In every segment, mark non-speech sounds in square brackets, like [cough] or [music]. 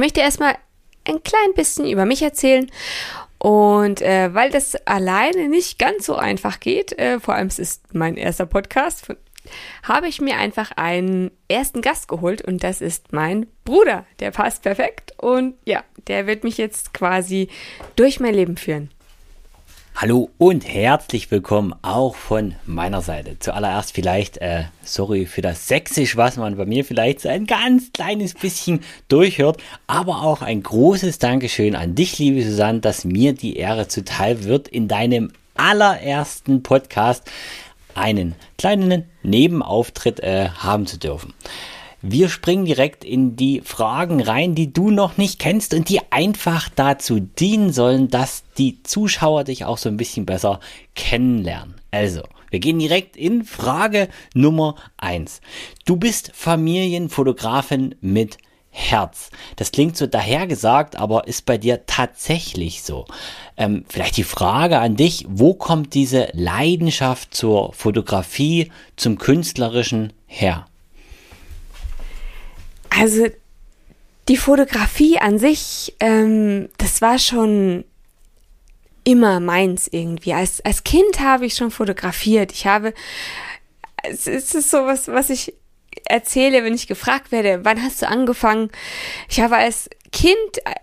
Möchte erstmal ein klein bisschen über mich erzählen. Und äh, weil das alleine nicht ganz so einfach geht, äh, vor allem es ist mein erster Podcast, habe ich mir einfach einen ersten Gast geholt und das ist mein Bruder. Der passt perfekt und ja, der wird mich jetzt quasi durch mein Leben führen. Hallo und herzlich willkommen auch von meiner Seite. Zuallererst vielleicht, äh, sorry für das Sächsisch, was man bei mir vielleicht so ein ganz kleines bisschen durchhört, aber auch ein großes Dankeschön an dich, liebe Susanne, dass mir die Ehre zuteil wird, in deinem allerersten Podcast einen kleinen Nebenauftritt äh, haben zu dürfen. Wir springen direkt in die Fragen rein, die du noch nicht kennst und die einfach dazu dienen sollen, dass die Zuschauer dich auch so ein bisschen besser kennenlernen. Also, wir gehen direkt in Frage Nummer eins. Du bist Familienfotografin mit Herz. Das klingt so dahergesagt, aber ist bei dir tatsächlich so. Ähm, vielleicht die Frage an dich, wo kommt diese Leidenschaft zur Fotografie, zum Künstlerischen her? Also die Fotografie an sich, ähm, das war schon immer meins irgendwie. Als, als Kind habe ich schon fotografiert. Ich habe, es ist so was, was ich erzähle, wenn ich gefragt werde, wann hast du angefangen? Ich habe als Kind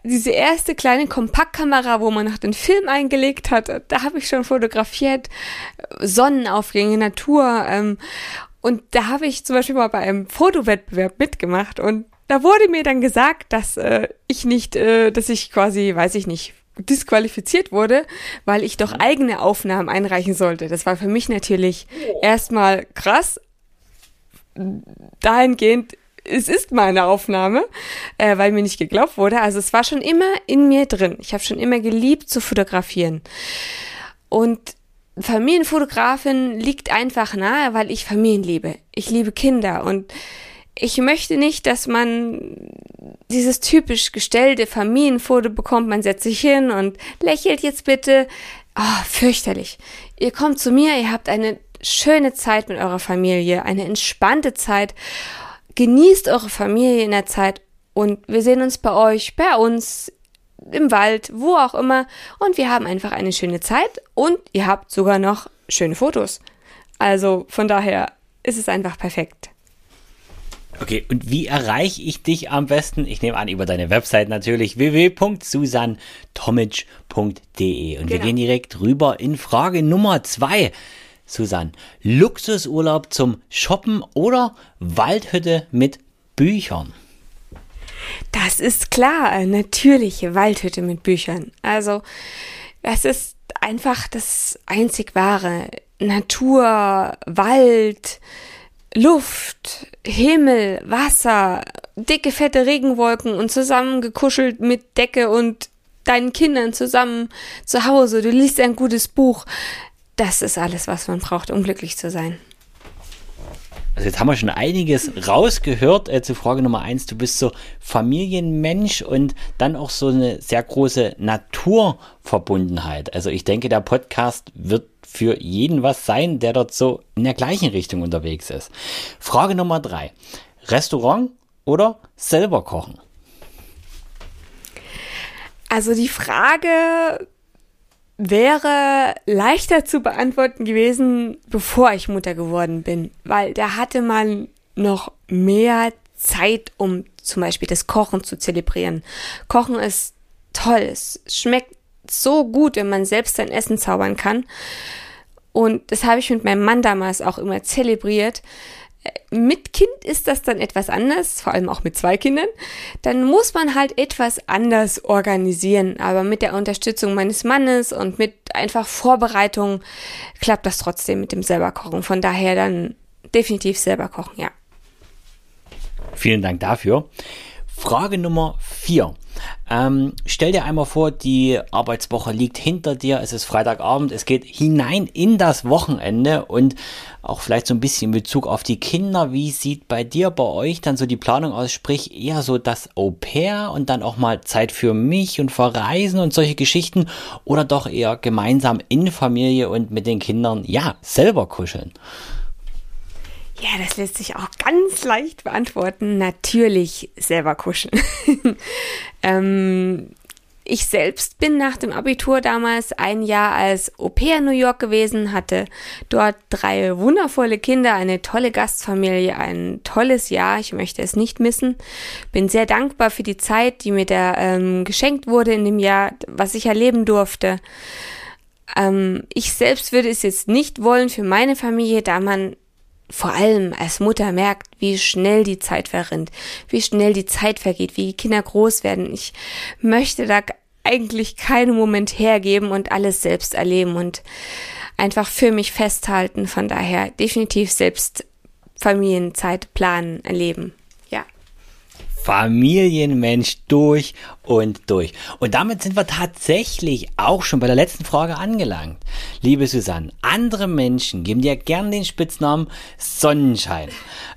diese erste kleine Kompaktkamera, wo man noch den Film eingelegt hat, da habe ich schon fotografiert, Sonnenaufgänge, Natur. Ähm, und da habe ich zum Beispiel mal bei einem Fotowettbewerb mitgemacht und da wurde mir dann gesagt, dass äh, ich nicht, äh, dass ich quasi, weiß ich nicht, disqualifiziert wurde, weil ich doch eigene Aufnahmen einreichen sollte. Das war für mich natürlich erstmal krass. Dahingehend, es ist meine Aufnahme, äh, weil mir nicht geglaubt wurde. Also es war schon immer in mir drin. Ich habe schon immer geliebt zu fotografieren. Und Familienfotografin liegt einfach nahe, weil ich Familien liebe. Ich liebe Kinder und ich möchte nicht, dass man dieses typisch gestellte Familienfoto bekommt. Man setzt sich hin und lächelt jetzt bitte. Oh, fürchterlich. Ihr kommt zu mir, ihr habt eine schöne Zeit mit eurer Familie, eine entspannte Zeit. Genießt eure Familie in der Zeit und wir sehen uns bei euch, bei uns im Wald, wo auch immer. Und wir haben einfach eine schöne Zeit und ihr habt sogar noch schöne Fotos. Also von daher ist es einfach perfekt. Okay, und wie erreiche ich dich am besten? Ich nehme an, über deine Website natürlich www.susantomic.de. Und genau. wir gehen direkt rüber in Frage Nummer zwei. Susan, Luxusurlaub zum Shoppen oder Waldhütte mit Büchern? Das ist klar, natürliche Waldhütte mit Büchern. Also, es ist einfach das einzig wahre. Natur, Wald, Luft, Himmel, Wasser, dicke, fette Regenwolken und zusammengekuschelt mit Decke und deinen Kindern zusammen zu Hause. Du liest ein gutes Buch. Das ist alles, was man braucht, um glücklich zu sein. Also jetzt haben wir schon einiges rausgehört äh, zu Frage Nummer eins. Du bist so Familienmensch und dann auch so eine sehr große Naturverbundenheit. Also ich denke, der Podcast wird für jeden was sein, der dort so in der gleichen Richtung unterwegs ist. Frage Nummer drei. Restaurant oder selber kochen? Also die Frage wäre leichter zu beantworten gewesen, bevor ich Mutter geworden bin, weil da hatte man noch mehr Zeit, um zum Beispiel das Kochen zu zelebrieren. Kochen ist toll, es schmeckt so gut, wenn man selbst sein Essen zaubern kann. Und das habe ich mit meinem Mann damals auch immer zelebriert. Mit Kind ist das dann etwas anders, vor allem auch mit zwei Kindern. Dann muss man halt etwas anders organisieren. Aber mit der Unterstützung meines Mannes und mit einfach Vorbereitung klappt das trotzdem mit dem selber kochen. Von daher dann definitiv selber kochen, ja. Vielen Dank dafür. Frage Nummer vier. Ähm, stell dir einmal vor, die Arbeitswoche liegt hinter dir, es ist Freitagabend, es geht hinein in das Wochenende und auch vielleicht so ein bisschen in Bezug auf die Kinder. Wie sieht bei dir, bei euch dann so die Planung aus? Sprich eher so das Au pair und dann auch mal Zeit für mich und Verreisen und solche Geschichten oder doch eher gemeinsam in Familie und mit den Kindern, ja, selber kuscheln? Ja, das lässt sich auch ganz leicht beantworten. Natürlich selber kuscheln. [laughs] ähm, ich selbst bin nach dem Abitur damals ein Jahr als Au in New York gewesen, hatte dort drei wundervolle Kinder, eine tolle Gastfamilie, ein tolles Jahr. Ich möchte es nicht missen. Bin sehr dankbar für die Zeit, die mir da ähm, geschenkt wurde in dem Jahr, was ich erleben durfte. Ähm, ich selbst würde es jetzt nicht wollen für meine Familie, da man vor allem als Mutter merkt, wie schnell die Zeit verrinnt, wie schnell die Zeit vergeht, wie die Kinder groß werden. Ich möchte da eigentlich keinen Moment hergeben und alles selbst erleben und einfach für mich festhalten. Von daher definitiv selbst Familienzeit planen, erleben. Familienmensch durch und durch. Und damit sind wir tatsächlich auch schon bei der letzten Frage angelangt. Liebe Susanne, andere Menschen geben dir gern den Spitznamen Sonnenschein.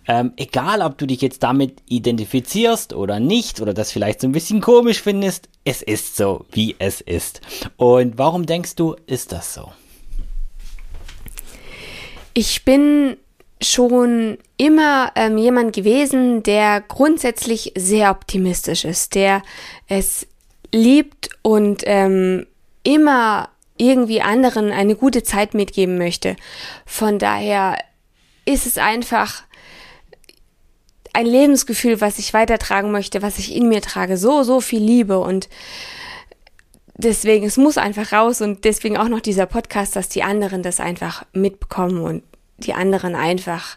Ähm, egal, ob du dich jetzt damit identifizierst oder nicht oder das vielleicht so ein bisschen komisch findest, es ist so, wie es ist. Und warum denkst du, ist das so? Ich bin schon immer ähm, jemand gewesen, der grundsätzlich sehr optimistisch ist, der es liebt und ähm, immer irgendwie anderen eine gute Zeit mitgeben möchte. Von daher ist es einfach ein Lebensgefühl, was ich weitertragen möchte, was ich in mir trage. So, so viel Liebe und deswegen, es muss einfach raus und deswegen auch noch dieser Podcast, dass die anderen das einfach mitbekommen und die anderen einfach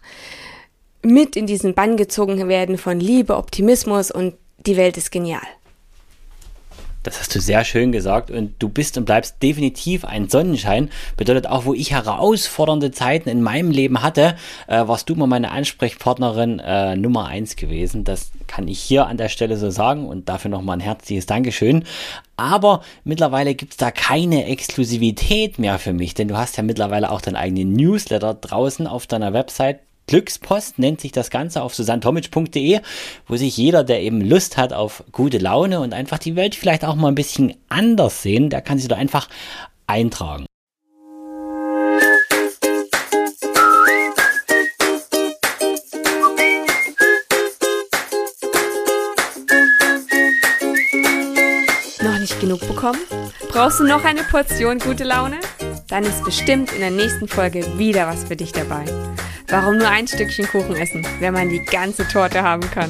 mit in diesen Bann gezogen werden von Liebe, Optimismus und die Welt ist genial. Das hast du sehr schön gesagt und du bist und bleibst definitiv ein Sonnenschein. Bedeutet auch, wo ich herausfordernde Zeiten in meinem Leben hatte, äh, warst du mal meine Ansprechpartnerin äh, Nummer eins gewesen. Das kann ich hier an der Stelle so sagen und dafür nochmal ein herzliches Dankeschön. Aber mittlerweile gibt's da keine Exklusivität mehr für mich, denn du hast ja mittlerweile auch deinen eigenen Newsletter draußen auf deiner Website Glückspost nennt sich das Ganze auf susantomic.de, wo sich jeder, der eben Lust hat auf gute Laune und einfach die Welt vielleicht auch mal ein bisschen anders sehen, der kann sich da einfach eintragen. Noch nicht genug bekommen? Brauchst du noch eine Portion gute Laune? Dann ist bestimmt in der nächsten Folge wieder was für dich dabei. Warum nur ein Stückchen Kuchen essen, wenn man die ganze Torte haben kann?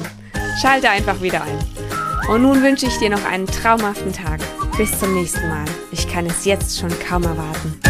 Schalte einfach wieder ein. Und nun wünsche ich dir noch einen traumhaften Tag. Bis zum nächsten Mal. Ich kann es jetzt schon kaum erwarten.